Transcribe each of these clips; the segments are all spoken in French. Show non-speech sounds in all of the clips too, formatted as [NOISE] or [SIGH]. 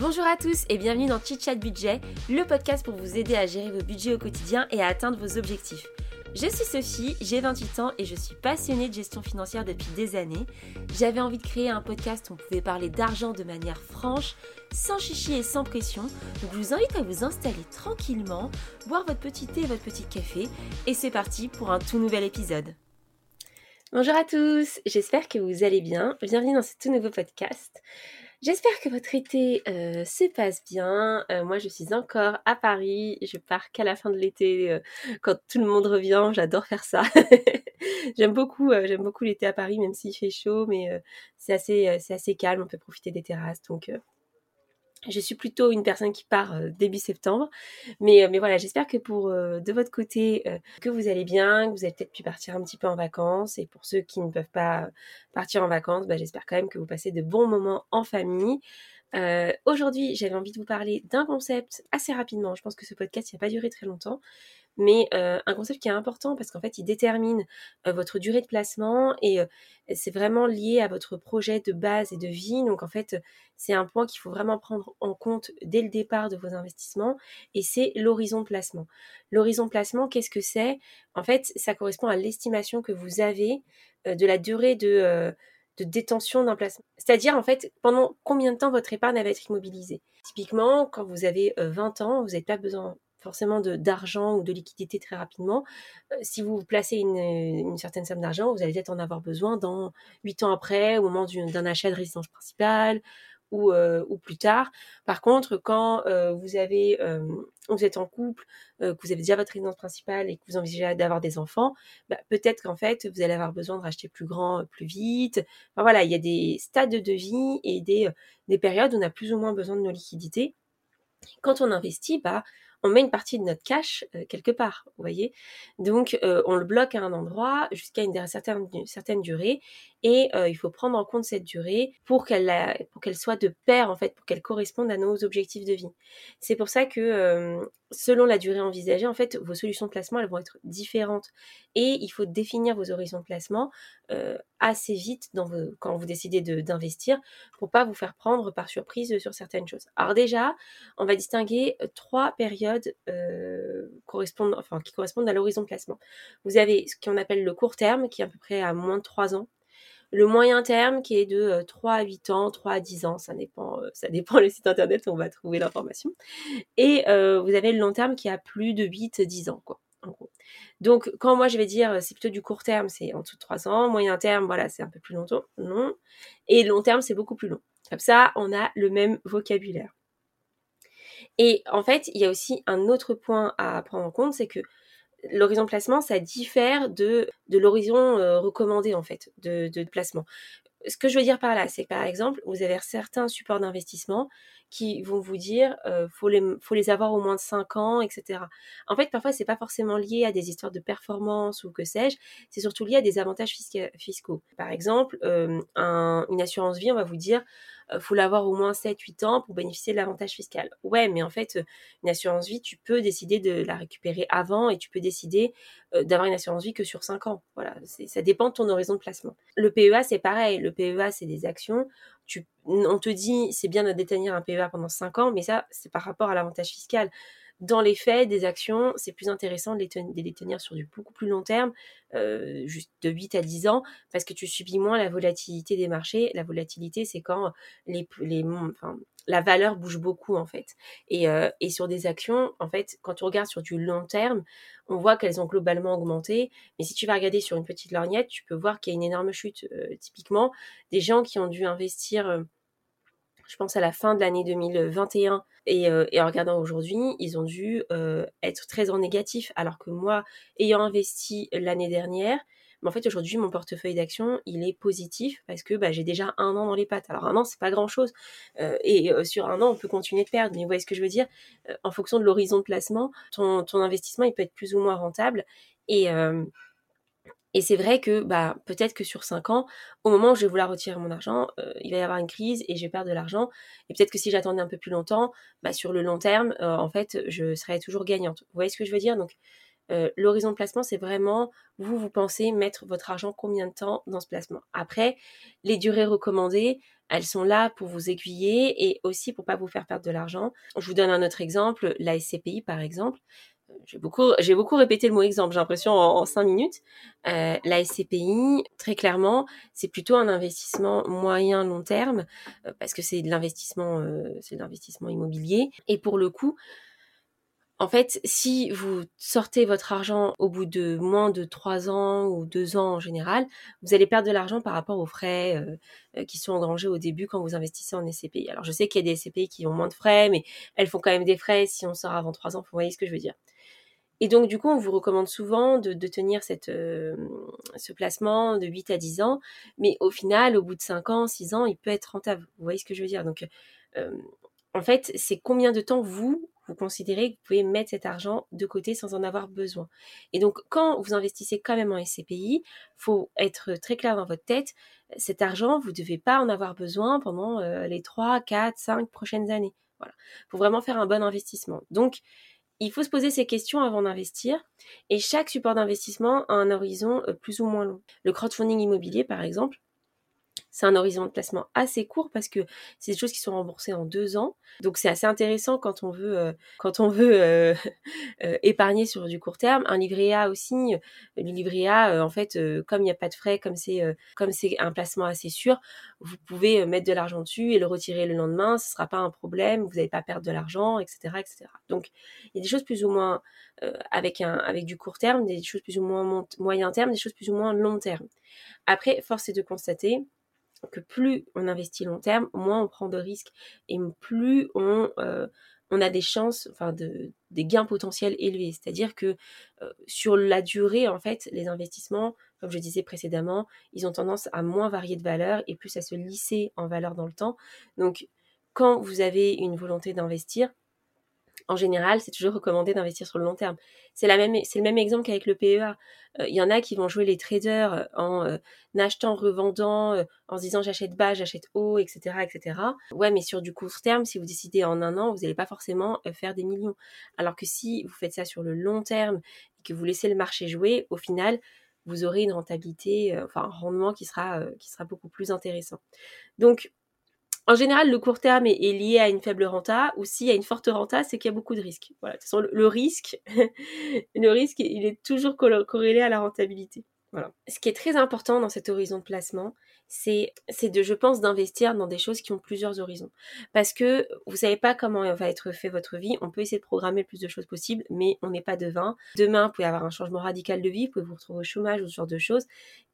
Bonjour à tous et bienvenue dans Chit Chat Budget, le podcast pour vous aider à gérer vos budgets au quotidien et à atteindre vos objectifs. Je suis Sophie, j'ai 28 ans et je suis passionnée de gestion financière depuis des années. J'avais envie de créer un podcast où on pouvait parler d'argent de manière franche, sans chichi et sans pression. Donc je vous invite à vous installer tranquillement, boire votre petit thé et votre petit café et c'est parti pour un tout nouvel épisode. Bonjour à tous, j'espère que vous allez bien. Bienvenue dans ce tout nouveau podcast. J'espère que votre été euh, se passe bien. Euh, moi, je suis encore à Paris. Je pars qu'à la fin de l'été, euh, quand tout le monde revient. J'adore faire ça. [LAUGHS] j'aime beaucoup, j'aime beaucoup l'été à Paris, même s'il fait chaud, mais c'est assez, c'est assez calme. On peut profiter des terrasses, donc je suis plutôt une personne qui part euh, début septembre. Mais, euh, mais voilà, j'espère que pour euh, de votre côté, que vous allez bien, que vous avez peut-être pu partir un petit peu en vacances. Et pour ceux qui ne peuvent pas partir en vacances, bah, j'espère quand même que vous passez de bons moments en famille. Aujourd'hui, j'avais envie de vous parler d'un concept assez rapidement. Je pense que ce podcast n'a pas duré très longtemps mais un concept qui est important parce qu'en fait, il détermine votre durée de placement et c'est vraiment lié à votre projet de base et de vie. Donc en fait, c'est un point qu'il faut vraiment prendre en compte dès le départ de vos investissements et c'est l'horizon de placement. L'horizon de placement, qu'est-ce que c'est? En fait, ça correspond à l'estimation que vous avez de la durée de de détention d'un placement. C'est-à-dire, en fait, pendant combien de temps votre épargne va être immobilisée? Typiquement, quand vous avez 20 ans, vous n'avez pas besoin forcément d'argent ou de liquidité très rapidement. Euh, si vous placez une, une certaine somme d'argent, vous allez peut-être en avoir besoin dans 8 ans après, au moment d'un achat de résidence principale ou, euh, ou, plus tard. Par contre, quand euh, vous avez, vous êtes en couple, que vous avez déjà votre résidence principale et que vous envisagez d'avoir des enfants, bah, peut-être qu'en fait vous allez avoir besoin de racheter plus grand plus vite. Voilà, il y a des stades de vie et des, des périodes où on a plus ou moins besoin de nos liquidités. Quand on investit, bah, on met une partie de notre cash euh, quelque part, vous voyez. Donc euh, on le bloque à un endroit jusqu'à une certaine, certaine durée et euh, il faut prendre en compte cette durée pour qu'elle pour qu'elle soit de pair en fait, pour qu'elle corresponde à nos objectifs de vie. C'est pour ça que selon la durée envisagée, en fait, vos solutions de placement elles vont être différentes et il faut définir vos horizons de placement assez vite quand vous décidez d'investir pour pas vous faire prendre par surprise sur certaines choses. Alors déjà, on va distinguer trois périodes euh, qui correspondent à l'horizon de placement. Vous avez ce qu'on appelle le court terme, qui est à peu près à moins de 3 ans. Le moyen terme, qui est de 3 euh, à 8 ans, 3 à 10 ans, ça dépend, euh, ça dépend le site internet, on va trouver l'information. Et vous avez le long terme qui a plus de 8, 10 ans. Donc, quand moi je vais dire c'est plutôt du court terme, c'est en dessous de 3 ans, moyen terme, voilà, c'est un peu plus longtemps, non. Et long terme, c'est beaucoup plus long. Comme ça, on a le même vocabulaire. Et en fait, il y a aussi un autre point à prendre en compte, c'est que l'horizon placement, ça diffère de, l'horizon euh, recommandé en fait de, de, placement. Ce que je veux dire par là, c'est que par exemple, vous avez certains supports d'investissement qui vont vous dire euh, faut les faut les avoir au moins de 5 ans, etc. En fait, parfois c'est pas forcément lié à des histoires de performance ou que sais-je, c'est surtout lié à des avantages fiscaux. Par exemple, un, une assurance vie, on va vous dire euh, faut l'avoir au moins 7-8 ans pour bénéficier de l'avantage fiscal. Ouais, mais en fait, une assurance vie, tu peux décider de la récupérer avant et tu peux décider d'avoir une assurance vie que sur 5 ans. Voilà, ça dépend de ton horizon de placement. Le PEA, c'est pareil. Le PEA, c'est des actions. On te dit, c'est bien de détenir un PEA pendant 5 ans, mais ça, c'est par rapport à l'avantage fiscal dans les faits, des actions, c'est plus intéressant de les, tenir sur du beaucoup plus long terme, euh, juste de 8 à 10 ans, parce que tu subis moins la volatilité des marchés. La volatilité, c'est quand les, les, enfin, la valeur bouge beaucoup, en fait. Et, euh, et sur des actions, en fait, quand tu regardes sur du long terme, on voit qu'elles ont globalement augmenté. Mais si tu vas regarder sur une petite lorgnette, tu peux voir qu'il y a une énorme chute. Euh, typiquement, des gens qui ont dû investir je pense à la fin de l'année 2021 euh, et, en regardant aujourd'hui, ils ont dû euh, être très en négatif, alors que moi, ayant investi l'année dernière, mais en fait aujourd'hui mon portefeuille d'actions il est positif parce que bah, j'ai déjà un an dans les pattes. Alors un an c'est pas grand chose euh, et sur un an on peut continuer de perdre. Mais vous voyez ce que je veux dire? En fonction de l'horizon de placement, ton, investissement il peut être plus ou moins rentable et c'est vrai que bah, peut-être que sur 5 ans, au moment où je vais vouloir retirer mon argent, euh, il va y avoir une crise et je vais perdre de l'argent. Et peut-être que si j'attendais un peu plus longtemps, bah, sur le long terme, euh, en fait, je serais toujours gagnante. Vous voyez ce que je veux dire? Donc, euh, l'horizon de placement, c'est vraiment, vous, vous pensez mettre votre argent combien de temps dans ce placement. Après, les durées recommandées, elles sont là pour vous aiguiller et aussi pour pas vous faire perdre de l'argent. Je vous donne un autre exemple, la SCPI par exemple. J'ai beaucoup, j'ai beaucoup répété le mot exemple, j'ai l'impression en, cinq minutes. Euh, la SCPI, très clairement, c'est plutôt un investissement moyen long terme euh, parce que c'est de l'investissement, euh, c'est de l'investissement immobilier. Et pour le coup, en fait, si vous sortez votre argent au bout de moins de trois ans ou deux ans en général, vous allez perdre de l'argent par rapport aux frais euh, euh, qui sont engrangés au début quand vous investissez en SCPI. Alors je sais qu'il y a des SCPI qui ont moins de frais, mais elles font quand même des frais si on sort avant trois ans. Vous voyez ce que je veux dire? Et donc du coup, on vous recommande souvent de, tenir cette, euh, ce placement de 8 à 10 ans, mais au final, au bout de 5 ans, 6 ans, il peut être rentable. Vous voyez ce que je veux dire? Donc en fait, c'est combien de temps vous, vous considérez que vous pouvez mettre cet argent de côté sans en avoir besoin. Et donc, quand vous investissez quand même en SCPI, faut être très clair dans votre tête, cet argent, vous ne devez pas en avoir besoin pendant euh, les 3, 4, 5 prochaines années. Voilà. Faut vraiment faire un bon investissement. Donc, il faut se poser ces questions avant d'investir et chaque support d'investissement a un horizon euh, plus ou moins long. Le crowdfunding immobilier, par exemple, c'est un horizon de placement assez court parce que c'est des choses qui sont remboursées en deux ans. Donc c'est assez intéressant quand on veut, euh, quand on veut euh, [LAUGHS] euh, épargner sur du court terme. Un livret A aussi, le livret A, en fait, comme il n'y a pas de frais, comme c'est comme c'est un placement assez sûr, vous pouvez mettre de l'argent dessus et le retirer le lendemain. Ce sera pas un problème. Vous n'allez pas perdre de l'argent, etc., etc. Donc il y a des choses plus ou moins avec un avec du court terme, des choses plus ou moins moyen terme, des choses plus ou moins long terme. Après, force est de constater que plus on investit long terme, moins on prend de risques et plus on, euh, a des chances, enfin de, des gains potentiels élevés. C'est-à-dire que euh, sur la durée, en fait, les investissements, comme je disais précédemment, ils ont tendance à moins varier de valeur et plus à se lisser en valeur dans le temps. Donc, quand vous avez une volonté d'investir, en général, c'est toujours recommandé d'investir sur le long terme. C'est le même exemple qu'avec le PEA. Il euh, y en a qui vont jouer les traders euh, en euh, achetant, revendant, en se disant j'achète bas, j'achète haut, etc., etc. Ouais, mais sur du court terme, si vous décidez en un an, vous n'allez pas forcément faire des millions. Alors que si vous faites ça sur le long terme et que vous laissez le marché jouer, au final, vous aurez une rentabilité, enfin un rendement qui sera, qui sera beaucoup plus intéressant. Donc en général, le court terme est, lié à une faible renta, ou s'il y a une forte renta, c'est qu'il y a beaucoup de risques. Voilà, de toute façon, le, risque, [LAUGHS] le risque, il est toujours corrélé à la rentabilité. Ce qui est très important dans cet horizon de placement, c'est, de, je pense, d'investir dans des choses qui ont plusieurs horizons. Parce que vous savez pas comment va être fait votre vie. On peut essayer de programmer le plus de choses possible, mais on n'est pas devin. Demain, vous pouvez avoir un changement radical de vie, vous pouvez vous retrouver au chômage ou ce genre de choses.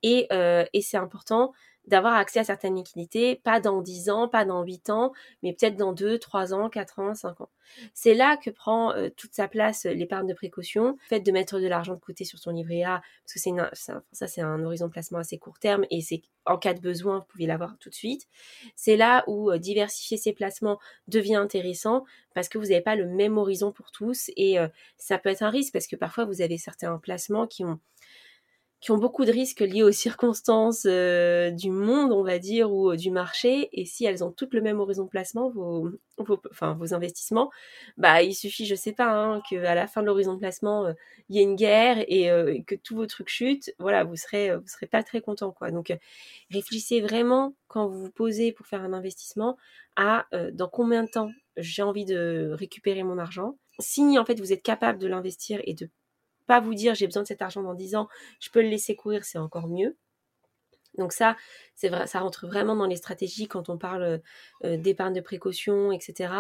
Et, euh, et c'est important d'avoir accès à certaines liquidités, pas dans 10 ans, pas dans 8 ans, mais peut-être dans 2, 3 ans, 4 ans, 5 ans. C'est là que prend euh, toute sa place euh, l'épargne de précaution, le fait de mettre de l'argent de côté sur son livret A, parce que c'est ça c'est un horizon de placement assez court terme et c'est en cas de besoin, vous pouvez l'avoir tout de suite. C'est là où euh, diversifier ses placements devient intéressant parce que vous n'avez pas le même horizon pour tous et ça peut être un risque parce que parfois vous avez certains placements qui ont qui ont beaucoup de risques liés aux circonstances euh, du monde, on va dire, ou euh, du marché. Et si elles ont toutes le même horizon de placement, vos, enfin, vos investissements, bah, il suffit, je sais pas, hein, qu'à la fin de l'horizon de placement, euh, il y ait une guerre et, que tous vos trucs chutent. Voilà, vous serez, vous serez pas très content, quoi. Donc, réfléchissez vraiment quand vous vous posez pour faire un investissement à dans combien de temps j'ai envie de récupérer mon argent. Si en fait vous êtes capable de l'investir et de pas vous dire j'ai besoin de cet argent dans 10 ans, je peux le laisser courir, c'est encore mieux. Donc ça, c'est vrai, ça rentre vraiment dans les stratégies quand on parle euh, d'épargne de précaution, etc.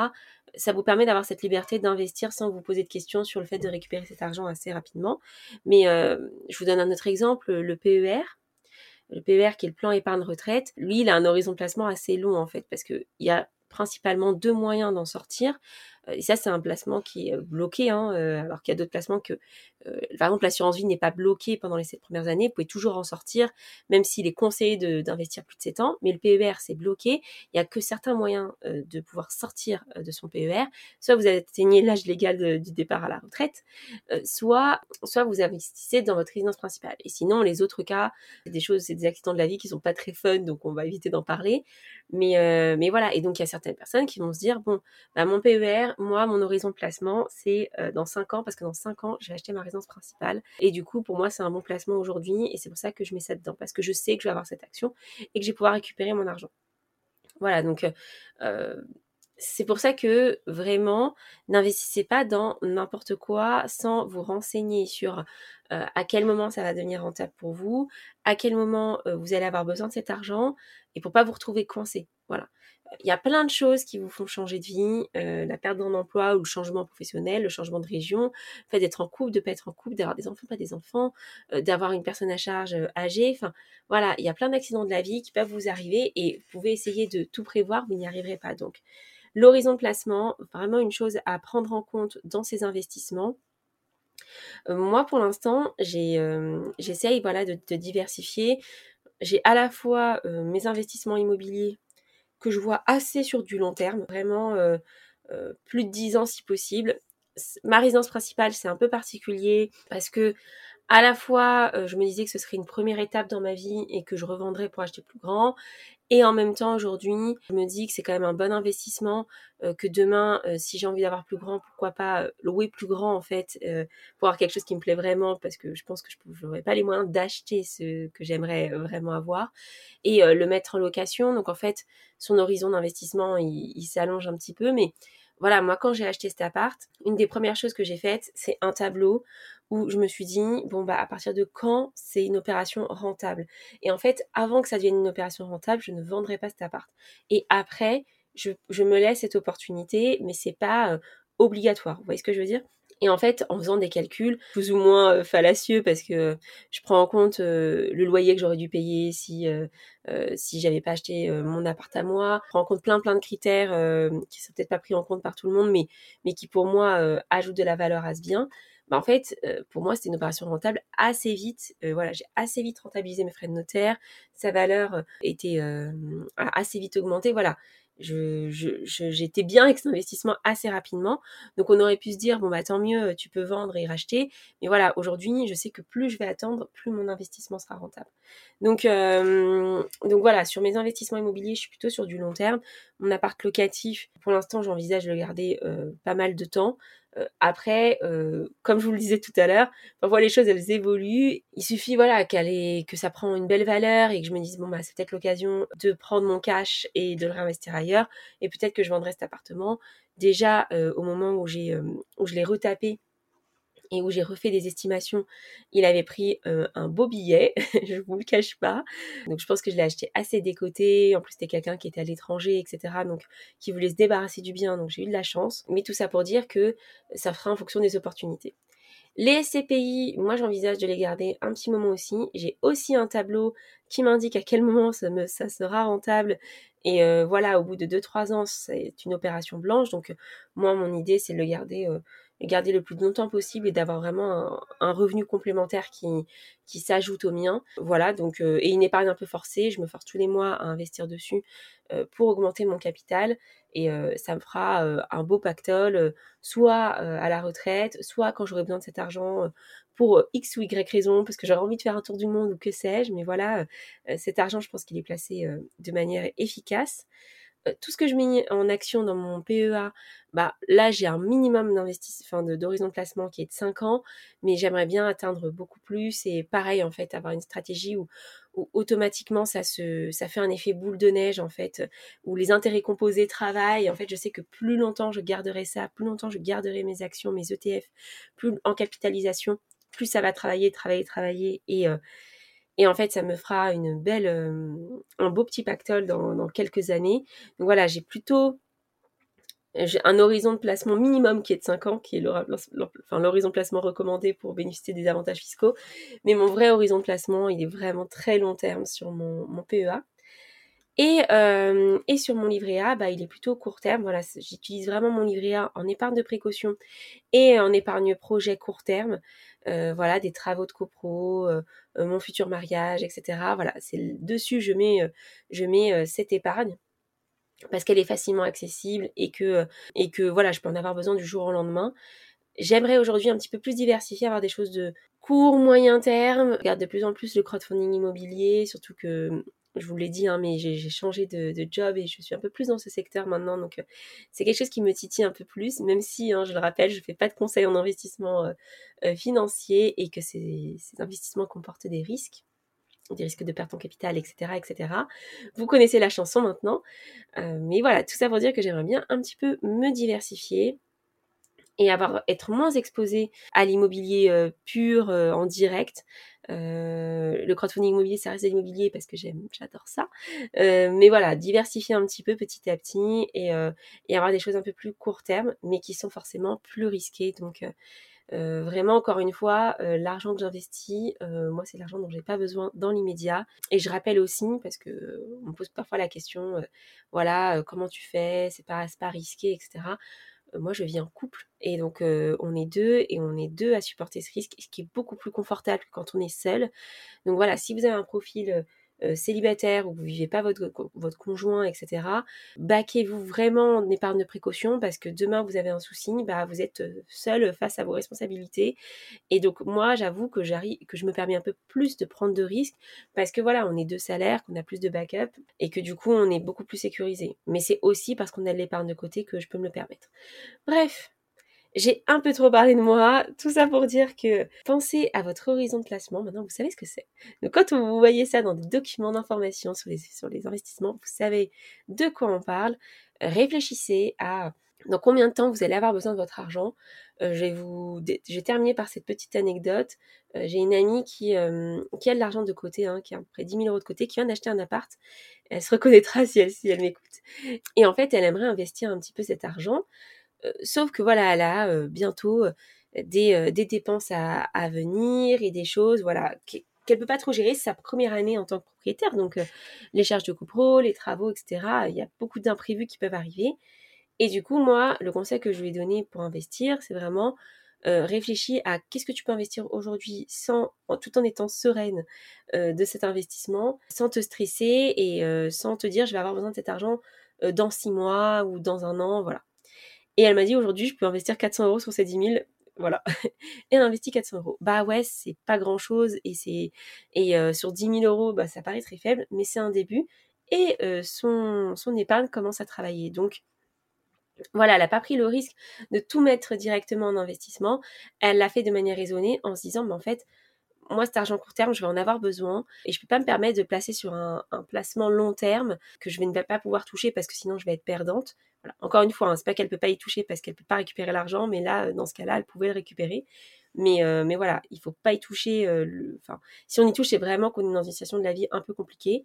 Ça vous permet d'avoir cette liberté d'investir sans vous poser de questions sur le fait de récupérer cet argent assez rapidement. Mais euh, je vous donne un autre exemple, le PER. Le PER qui est le plan épargne retraite, lui, il a un horizon de placement assez long en fait, parce qu'il y a principalement deux moyens d'en sortir. Euh, et ça, c'est un placement qui est euh, bloqué, hein, euh, alors qu'il y a d'autres placements que, par exemple, l'assurance vie n'est pas bloquée pendant les sept premières années. Vous pouvez toujours en sortir, même s'il est conseillé d'investir plus de 7 ans. Mais le PER, c'est bloqué. Il n'y a que certains moyens de pouvoir sortir de son PER. Soit vous atteignez l'âge légal du départ à la retraite, soit, soit vous investissez dans votre résidence principale. Et sinon, les autres cas, c'est des choses, c'est des accidents de la vie qui sont pas très fun, donc on va éviter d'en parler. Mais, mais voilà. Et donc, il y a certaines personnes qui vont se dire, bon, bah, mon PER, moi, mon horizon de placement, c'est euh, dans 5 ans, parce que dans 5 ans, j'ai acheté ma résidence principale. Et du coup, pour moi, c'est un bon placement aujourd'hui, et c'est pour ça que je mets ça dedans, parce que je sais que je vais avoir cette action et que je vais pouvoir récupérer mon argent. Voilà, donc c'est pour ça que vraiment, n'investissez pas dans n'importe quoi sans vous renseigner sur euh, à quel moment ça va devenir rentable pour vous, à quel moment euh, vous allez avoir besoin de cet argent et pour pas vous retrouver coincé. Voilà. Il y a plein de choses qui vous font changer de vie, euh, la perte d'un emploi ou le changement professionnel, le changement de région, le fait d'être en couple, de pas être en couple, d'avoir des enfants, pas des enfants, d'avoir une personne à charge âgée. Enfin, voilà, il y a plein d'accidents de la vie qui peuvent vous arriver et vous pouvez essayer de tout prévoir, vous n'y arriverez pas. Donc, L'horizon de placement, vraiment une chose à prendre en compte dans ces investissements. Euh, moi, pour l'instant, euh, j'essaye voilà, de, diversifier. J'ai à la fois euh, mes investissements immobiliers que je vois assez sur du long terme, vraiment plus de 10 ans si possible. Ma résidence principale, c'est un peu particulier parce que à la fois, je me disais que ce serait une première étape dans ma vie et que je revendrais pour acheter plus grand. Et en même temps, aujourd'hui, je me dis que c'est quand même un bon investissement, euh, que demain, euh, si j'ai envie d'avoir plus grand, pourquoi pas euh, louer plus grand en fait, pour avoir quelque chose qui me plaît vraiment, parce que je pense que je n'aurais pas les moyens d'acheter ce que j'aimerais vraiment avoir, et le mettre en location. Donc en fait, son horizon d'investissement, il, il s'allonge un petit peu, mais voilà, moi quand j'ai acheté cet appart, une des premières choses que j'ai faites, c'est un tableau où je me suis dit, bon, bah, à partir de quand c'est une opération rentable? Et en fait, avant que ça devienne une opération rentable, je ne vendrai pas cet appart. Et après, je, me laisse cette opportunité, mais c'est pas euh, obligatoire. Vous voyez ce que je veux dire? Et en fait, en faisant des calculs plus ou moins euh, fallacieux, parce que je prends en compte euh, le loyer que j'aurais dû payer si euh, si j'avais pas acheté mon appart à moi, je prends en compte plein plein de critères qui sont peut-être pas pris en compte par tout le monde, mais mais qui pour moi ajoutent de la valeur à ce bien. Bah en fait, pour moi, c'était une opération rentable assez vite. voilà, j'ai assez vite rentabilisé mes frais de notaire. Sa valeur était assez vite augmentée. Voilà, je, j'étais bien avec cet investissement assez rapidement. Donc on aurait pu se dire bon bah tant mieux, tu peux vendre et racheter. Mais voilà, aujourd'hui, je sais que plus je vais attendre, plus mon investissement sera rentable. Donc euh, donc voilà, sur mes investissements immobiliers, je suis plutôt sur du long terme. Mon appart locatif, pour l'instant, j'envisage de le garder euh, pas mal de temps. Euh, après, euh, comme je vous le disais tout à l'heure, parfois les choses elles évoluent. Il suffit voilà qu'elle que ça prend une belle valeur et que je me dise bon bah c'est peut-être l'occasion de prendre mon cash et de le réinvestir ailleurs. Et peut-être que je vendrai cet appartement. Déjà euh, au moment où j'ai où je l'ai retapé et où j'ai refait des estimations, il avait pris euh, un beau billet, [LAUGHS] je vous le cache pas. Donc je pense que je l'ai acheté assez décoté. En plus c'était quelqu'un qui était à l'étranger, etc. Donc qui voulait se débarrasser du bien. Donc j'ai eu de la chance. Mais tout ça pour dire que ça fera en fonction des opportunités. Les SCPI, moi j'envisage de les garder un petit moment aussi. J'ai aussi un tableau qui m'indique à quel moment ça, sera rentable. Et euh, voilà, au bout de 2-3 ans, c'est une opération blanche. Donc moi, mon idée, c'est de le garder euh, garder le plus longtemps possible et d'avoir vraiment un, revenu complémentaire qui, qui s'ajoute au mien. Voilà, donc, euh, et une épargne un peu forcée, je me force tous les mois à investir dessus euh, pour augmenter mon capital et euh, ça me fera un beau pactole, soit à la retraite, soit quand j'aurai besoin de cet argent pour X ou Y raison, parce que j'aurai envie de faire un tour du monde ou que sais-je, mais voilà, cet argent, je pense qu'il est placé de manière efficace. Euh, tout ce que je mets en action dans mon PEA, bah là j'ai un minimum d'investissement, enfin d'horizon de, placement qui est de 5 ans, mais j'aimerais bien atteindre beaucoup plus et pareil en fait avoir une stratégie où, automatiquement ça se ça fait un effet boule de neige en fait où les intérêts composés travaillent. En fait je sais que plus longtemps je garderai ça plus longtemps je garderai mes actions mes ETF plus en capitalisation plus ça va travailler travailler travailler et euh, et en fait, ça me fera euh, un beau petit pactole dans, quelques années. Donc voilà, j'ai plutôt un horizon de placement minimum qui est de 5 ans, qui est l'horizon de placement recommandé pour bénéficier des avantages fiscaux. Mais mon vrai horizon de placement, il est vraiment très long terme sur mon, mon PEA. Et, euh, et, sur mon livret A, bah, il est plutôt court terme. Voilà, j'utilise vraiment mon livret A en épargne de précaution et en épargne projet court terme. Euh, voilà, des travaux de copro, euh, mon futur mariage, etc. Voilà, c'est dessus je mets, je mets cette épargne parce qu'elle est facilement accessible et que, et que voilà, je peux en avoir besoin du jour au lendemain. J'aimerais aujourd'hui un petit peu plus diversifier, avoir des choses de court, moyen terme. Je regarde de plus en plus le crowdfunding immobilier, surtout que je vous l'ai dit, hein, mais j'ai changé de, job et je suis un peu plus dans ce secteur maintenant. Donc, euh, c'est quelque chose qui me titille un peu plus, même si, hein, je le rappelle, je ne fais pas de conseils en investissement euh, euh, financier et que ces, investissements comportent des risques. des risques de perte en capital, etc., etc. Vous connaissez la chanson maintenant. Mais voilà, tout ça pour dire que j'aimerais bien un petit peu me diversifier et avoir être moins exposé à l'immobilier pur en direct. Le crowdfunding immobilier, ça reste parce que j'aime, j'adore ça. mais voilà, diversifier un petit peu petit à petit et, et, avoir des choses un peu plus court terme, mais qui sont forcément plus risquées. Donc euh, vraiment, encore une fois, euh, l'argent que j'investis, euh, moi, c'est l'argent dont j'ai pas besoin dans l'immédiat. Et je rappelle aussi, parce que on me pose parfois la question, voilà, comment tu fais, c'est pas, pas risqué, etc. moi, je vis en couple et donc on est deux et on est deux à supporter ce risque, ce qui est beaucoup plus confortable que quand on est seul. Donc voilà, si vous avez un profil euh, célibataire ou vous vivez pas votre, votre conjoint, etc., baquez-vous vraiment en de précaution parce que demain vous avez un souci, bah, vous êtes euh, seul face à vos responsabilités. Et donc moi, j'avoue que j'arrive, que je me permets un peu plus de prendre de risques parce que voilà, on est deux salaires, qu'on a plus de backup et que du coup on est beaucoup plus sécurisé. Mais c'est aussi parce qu'on a de l'épargne de côté que je peux me le permettre. Bref, j'ai un peu trop parlé de moi, tout ça pour dire que pensez à votre horizon de placement, maintenant vous savez ce que c'est. Donc quand vous voyez ça dans des documents d'information sur les, sur les investissements, vous savez de quoi on parle, réfléchissez à dans combien de temps vous allez avoir besoin de votre argent. Euh, je vais vous, par cette petite anecdote. Euh, j'ai une amie qui, euh, qui a de l'argent de côté, hein, qui a près 10 000 euros de côté, qui vient d'acheter un appart. Elle se reconnaîtra [LAUGHS] si elle, si elle m'écoute. Et en fait, elle aimerait investir un petit peu cet argent. Euh, sauf que voilà, elle a euh, bientôt euh, des, dépenses à, venir et des choses, voilà, qu'elle peut pas trop gérer. C'est sa première année en tant que propriétaire, donc les charges de copro, les travaux, etc. Il y a beaucoup d'imprévus qui peuvent arriver. Et du coup, moi, le conseil que je lui ai donné pour investir, c'est vraiment réfléchir à qu'est-ce que tu peux investir aujourd'hui sans, tout en étant sereine de cet investissement, sans te stresser et sans te dire je vais avoir besoin de cet argent dans six mois ou dans un an, voilà. Et elle m'a dit aujourd'hui, je peux investir 400 euros sur ces 10 000. Voilà. [LAUGHS] et elle a investi 400 euros. Bah ouais, c'est pas grand chose. Et, c'est et euh, sur 10 000 euros, bah, ça paraît très faible, mais c'est un début. Et euh, son, son épargne commence à travailler. Donc, voilà, elle n'a pas pris le risque de tout mettre directement en investissement. Elle l'a fait de manière raisonnée en se disant, en fait, moi, cet argent court terme, je vais en avoir besoin et je ne peux pas me permettre de placer sur un, placement long terme que je ne vais pas pouvoir toucher parce que sinon je vais être perdante. Encore une fois, hein, c'est pas qu'elle peut pas y toucher parce qu'elle peut pas récupérer l'argent, mais là, dans ce cas-là, elle pouvait le récupérer. Mais, euh, voilà, il faut pas y toucher. Euh, si on y touche, c'est vraiment qu'on est dans une situation de la vie un peu compliquée.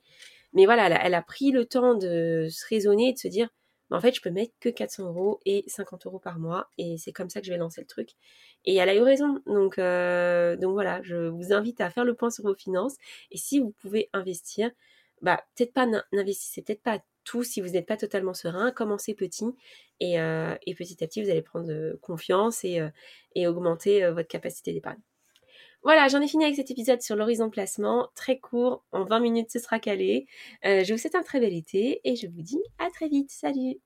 Mais voilà, elle a, pris le temps de se raisonner et de se dire, en fait, je peux mettre que 400 euros et 50 euros par mois, et c'est comme ça que je vais lancer le truc. Et elle a eu raison. Donc, euh, donc voilà, je vous invite à faire le point sur vos finances. Et si vous pouvez investir, bah peut-être pas n'investissez peut-être pas tout si vous n'êtes pas totalement serein. Commencez petit et, euh, et, petit à petit vous allez prendre euh, confiance et augmenter votre capacité d'épargne. Voilà, j'en ai fini avec cet épisode sur l'horizon placement, très court, en 20 minutes ce sera calé. je vous souhaite un très bel été et je vous dis à très vite. Salut